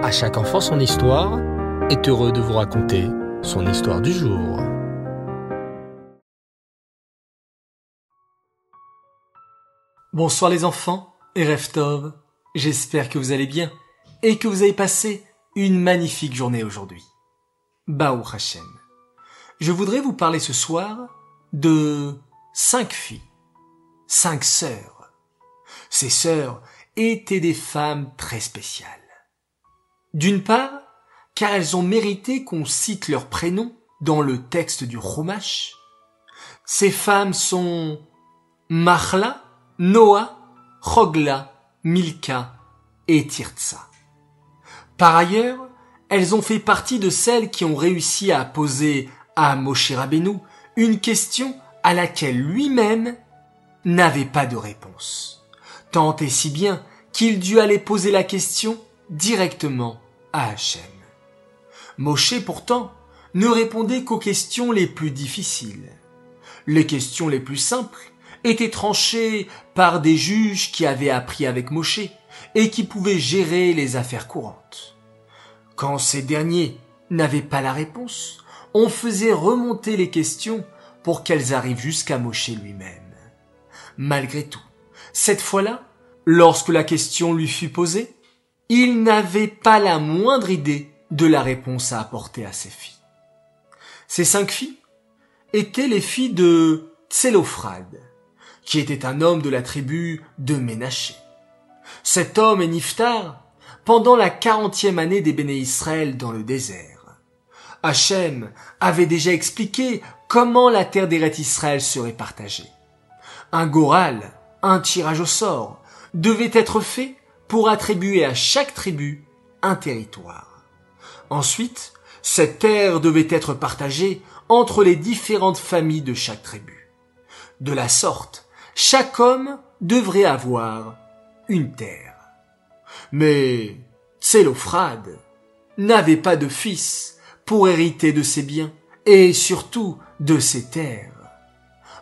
À chaque enfant son histoire est heureux de vous raconter son histoire du jour. Bonsoir les enfants et j'espère que vous allez bien et que vous avez passé une magnifique journée aujourd'hui. Baou Hashem. Je voudrais vous parler ce soir de cinq filles, cinq sœurs. Ces sœurs étaient des femmes très spéciales. D'une part, car elles ont mérité qu'on cite leurs prénoms dans le texte du Chumash. Ces femmes sont Mahla, Noah, Chogla, Milka et Tirtsa. Par ailleurs, elles ont fait partie de celles qui ont réussi à poser à Moshe Rabbeinu une question à laquelle lui-même n'avait pas de réponse. Tant et si bien qu'il dut aller poser la question directement à Hachem. Moshe pourtant ne répondait qu'aux questions les plus difficiles. Les questions les plus simples étaient tranchées par des juges qui avaient appris avec Moshe et qui pouvaient gérer les affaires courantes. Quand ces derniers n'avaient pas la réponse, on faisait remonter les questions pour qu'elles arrivent jusqu'à Moshe lui-même. Malgré tout, cette fois-là, lorsque la question lui fut posée, il n'avait pas la moindre idée de la réponse à apporter à ses filles. Ces cinq filles étaient les filles de Tsélophrade, qui était un homme de la tribu de Ménaché. Cet homme est Niftar pendant la quarantième année des Béné Israël dans le désert. Hachem avait déjà expliqué comment la terre d'Eret Israël serait partagée. Un goral, un tirage au sort, devait être fait pour attribuer à chaque tribu un territoire. Ensuite, cette terre devait être partagée entre les différentes familles de chaque tribu. De la sorte, chaque homme devrait avoir une terre. Mais Tsélophrade n'avait pas de fils pour hériter de ses biens et surtout de ses terres.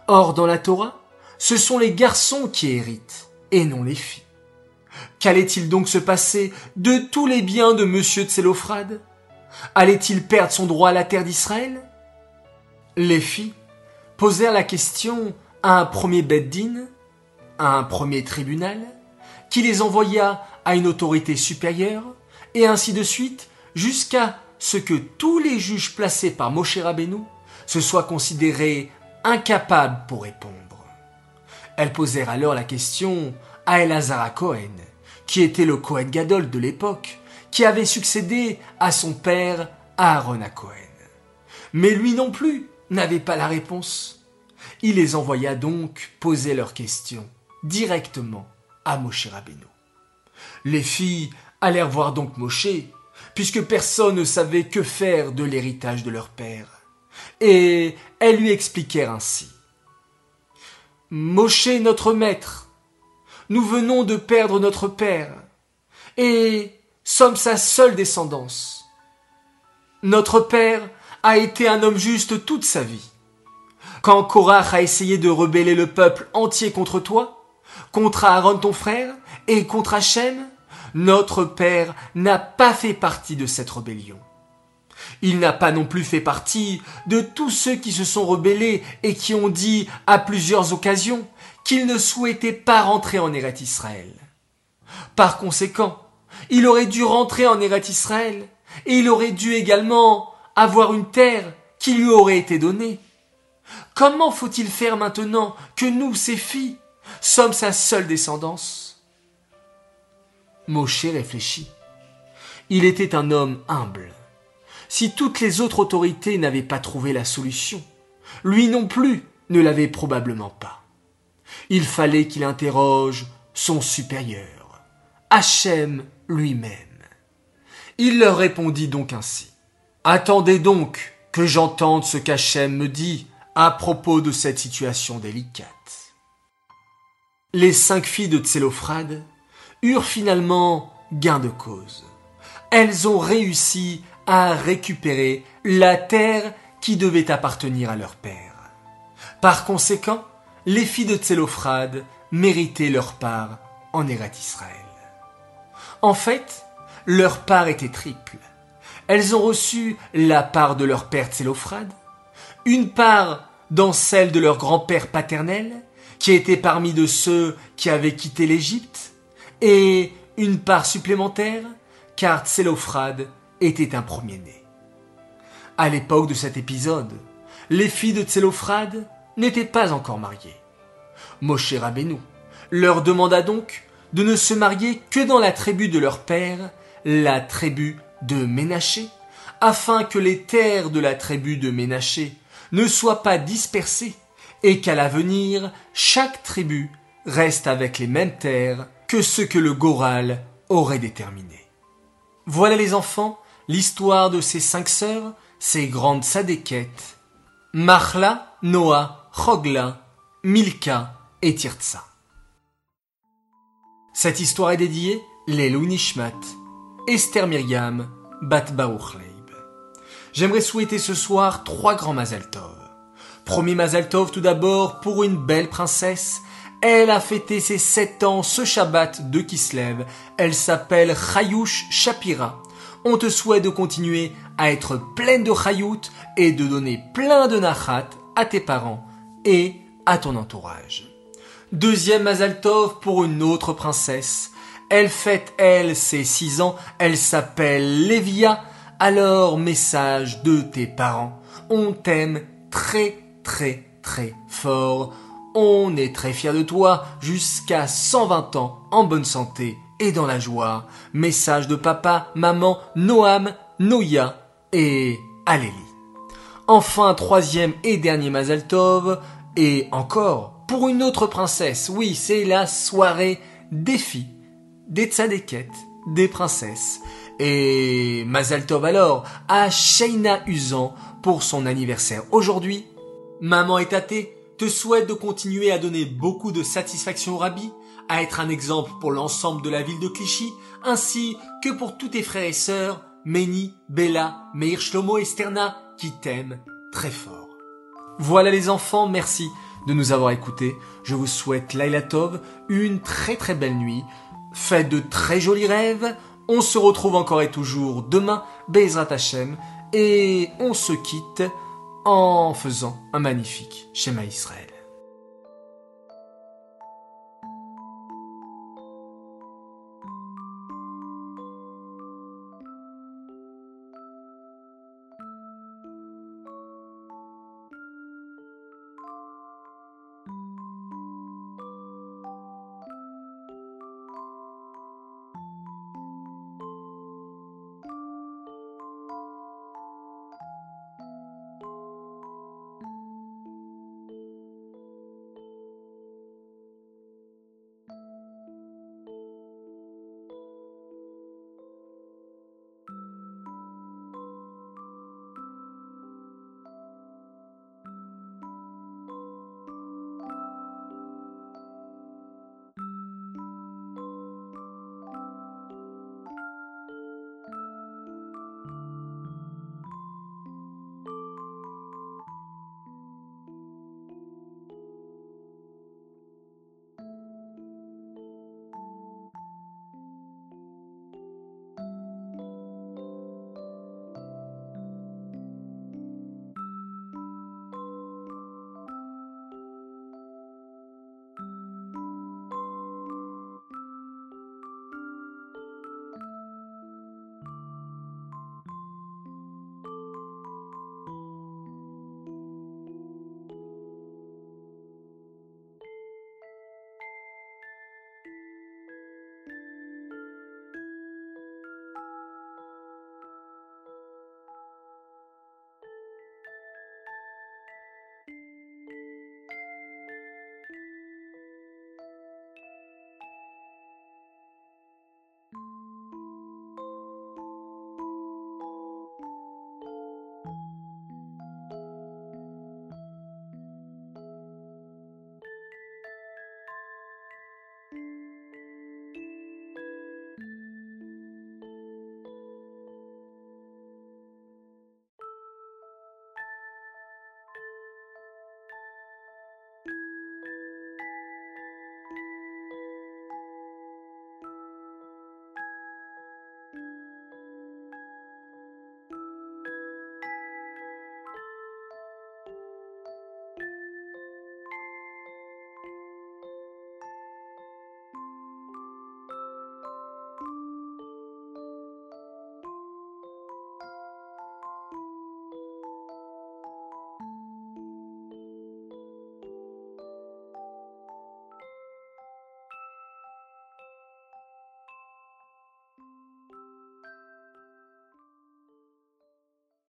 Or, dans la Torah, ce sont les garçons qui héritent et non les filles. Qu'allait-il donc se passer de tous les biens de monsieur Tsélophrade Allait-il perdre son droit à la terre d'Israël? Les filles posèrent la question à un premier beddin, à un premier tribunal, qui les envoya à une autorité supérieure, et ainsi de suite, jusqu'à ce que tous les juges placés par Moshe Rabbeinu se soient considérés incapables pour répondre. Elles posèrent alors la question à Elazar Cohen, qui était le Cohen Gadol de l'époque, qui avait succédé à son père Aaron à Cohen. Mais lui non plus n'avait pas la réponse. Il les envoya donc poser leurs questions directement à Moshe Rabbeinu. Les filles allèrent voir donc Moshe, puisque personne ne savait que faire de l'héritage de leur père. Et elles lui expliquèrent ainsi. Moshe notre maître, nous venons de perdre notre père, et sommes sa seule descendance. Notre père a été un homme juste toute sa vie. Quand Korach a essayé de rebeller le peuple entier contre toi, contre Aaron ton frère, et contre Hachem, notre père n'a pas fait partie de cette rébellion. Il n'a pas non plus fait partie de tous ceux qui se sont rebellés et qui ont dit à plusieurs occasions qu'il ne souhaitait pas rentrer en Eret Israël. Par conséquent, il aurait dû rentrer en Eret Israël, et il aurait dû également avoir une terre qui lui aurait été donnée. Comment faut-il faire maintenant que nous, ses filles, sommes sa seule descendance? Moshe réfléchit. Il était un homme humble. Si toutes les autres autorités n'avaient pas trouvé la solution, lui non plus ne l'avait probablement pas il fallait qu'il interroge son supérieur, Hachem lui-même. Il leur répondit donc ainsi. Attendez donc que j'entende ce qu'Hachem me dit à propos de cette situation délicate. Les cinq filles de Tsélophrade eurent finalement gain de cause. Elles ont réussi à récupérer la terre qui devait appartenir à leur père. Par conséquent, les filles de Tsélophrade méritaient leur part en Eret Israël. En fait, leur part était triple. Elles ont reçu la part de leur père Tsélophrade, une part dans celle de leur grand-père paternel, qui était parmi ceux qui avaient quitté l'Égypte, et une part supplémentaire, car Tsélophrade était un premier-né. À l'époque de cet épisode, les filles de Tsélophrade n'étaient pas encore mariées. Moshe Rabbeinu leur demanda donc de ne se marier que dans la tribu de leur père, la tribu de Ménaché, afin que les terres de la tribu de Ménaché ne soient pas dispersées et qu'à l'avenir, chaque tribu reste avec les mêmes terres que ce que le Goral aurait déterminé. Voilà les enfants, l'histoire de ces cinq sœurs, ces grandes sadéquettes, Machla, Noah, Chogla, Milka et Tirtsa. Cette histoire est dédiée Lelou Nishmat, Esther Myriam, Bat Leib. J'aimerais souhaiter ce soir trois grands Mazal Tov. Premier Mazal Tov tout d'abord pour une belle princesse. Elle a fêté ses sept ans ce Shabbat de Kislev. Elle s'appelle Chayush Shapira. On te souhaite de continuer à être pleine de Chayout et de donner plein de Nachat à tes parents et à ton entourage. Deuxième Mazal Tov pour une autre princesse. Elle fête, elle, ses six ans. Elle s'appelle Lévia. Alors, message de tes parents. On t'aime très, très, très fort. On est très fiers de toi jusqu'à 120 ans en bonne santé et dans la joie. Message de papa, maman, Noam, Noya et Alélie. Enfin, troisième et dernier Mazal Tov. Et encore, pour une autre princesse. Oui, c'est la soirée des filles, des tzadékettes, des princesses. Et Mazal Tov alors à Sheina Usan pour son anniversaire aujourd'hui. Maman et Taté te souhaitent de continuer à donner beaucoup de satisfaction au rabbi, à être un exemple pour l'ensemble de la ville de Clichy, ainsi que pour tous tes frères et sœurs, Méni, Bella, Meir Shlomo et Sterna, qui t'aiment très fort. Voilà les enfants, merci de nous avoir écoutés. Je vous souhaite Laila Tov, une très très belle nuit. Faites de très jolis rêves. On se retrouve encore et toujours demain, Bezrat Hashem, et on se quitte en faisant un magnifique schéma Israël.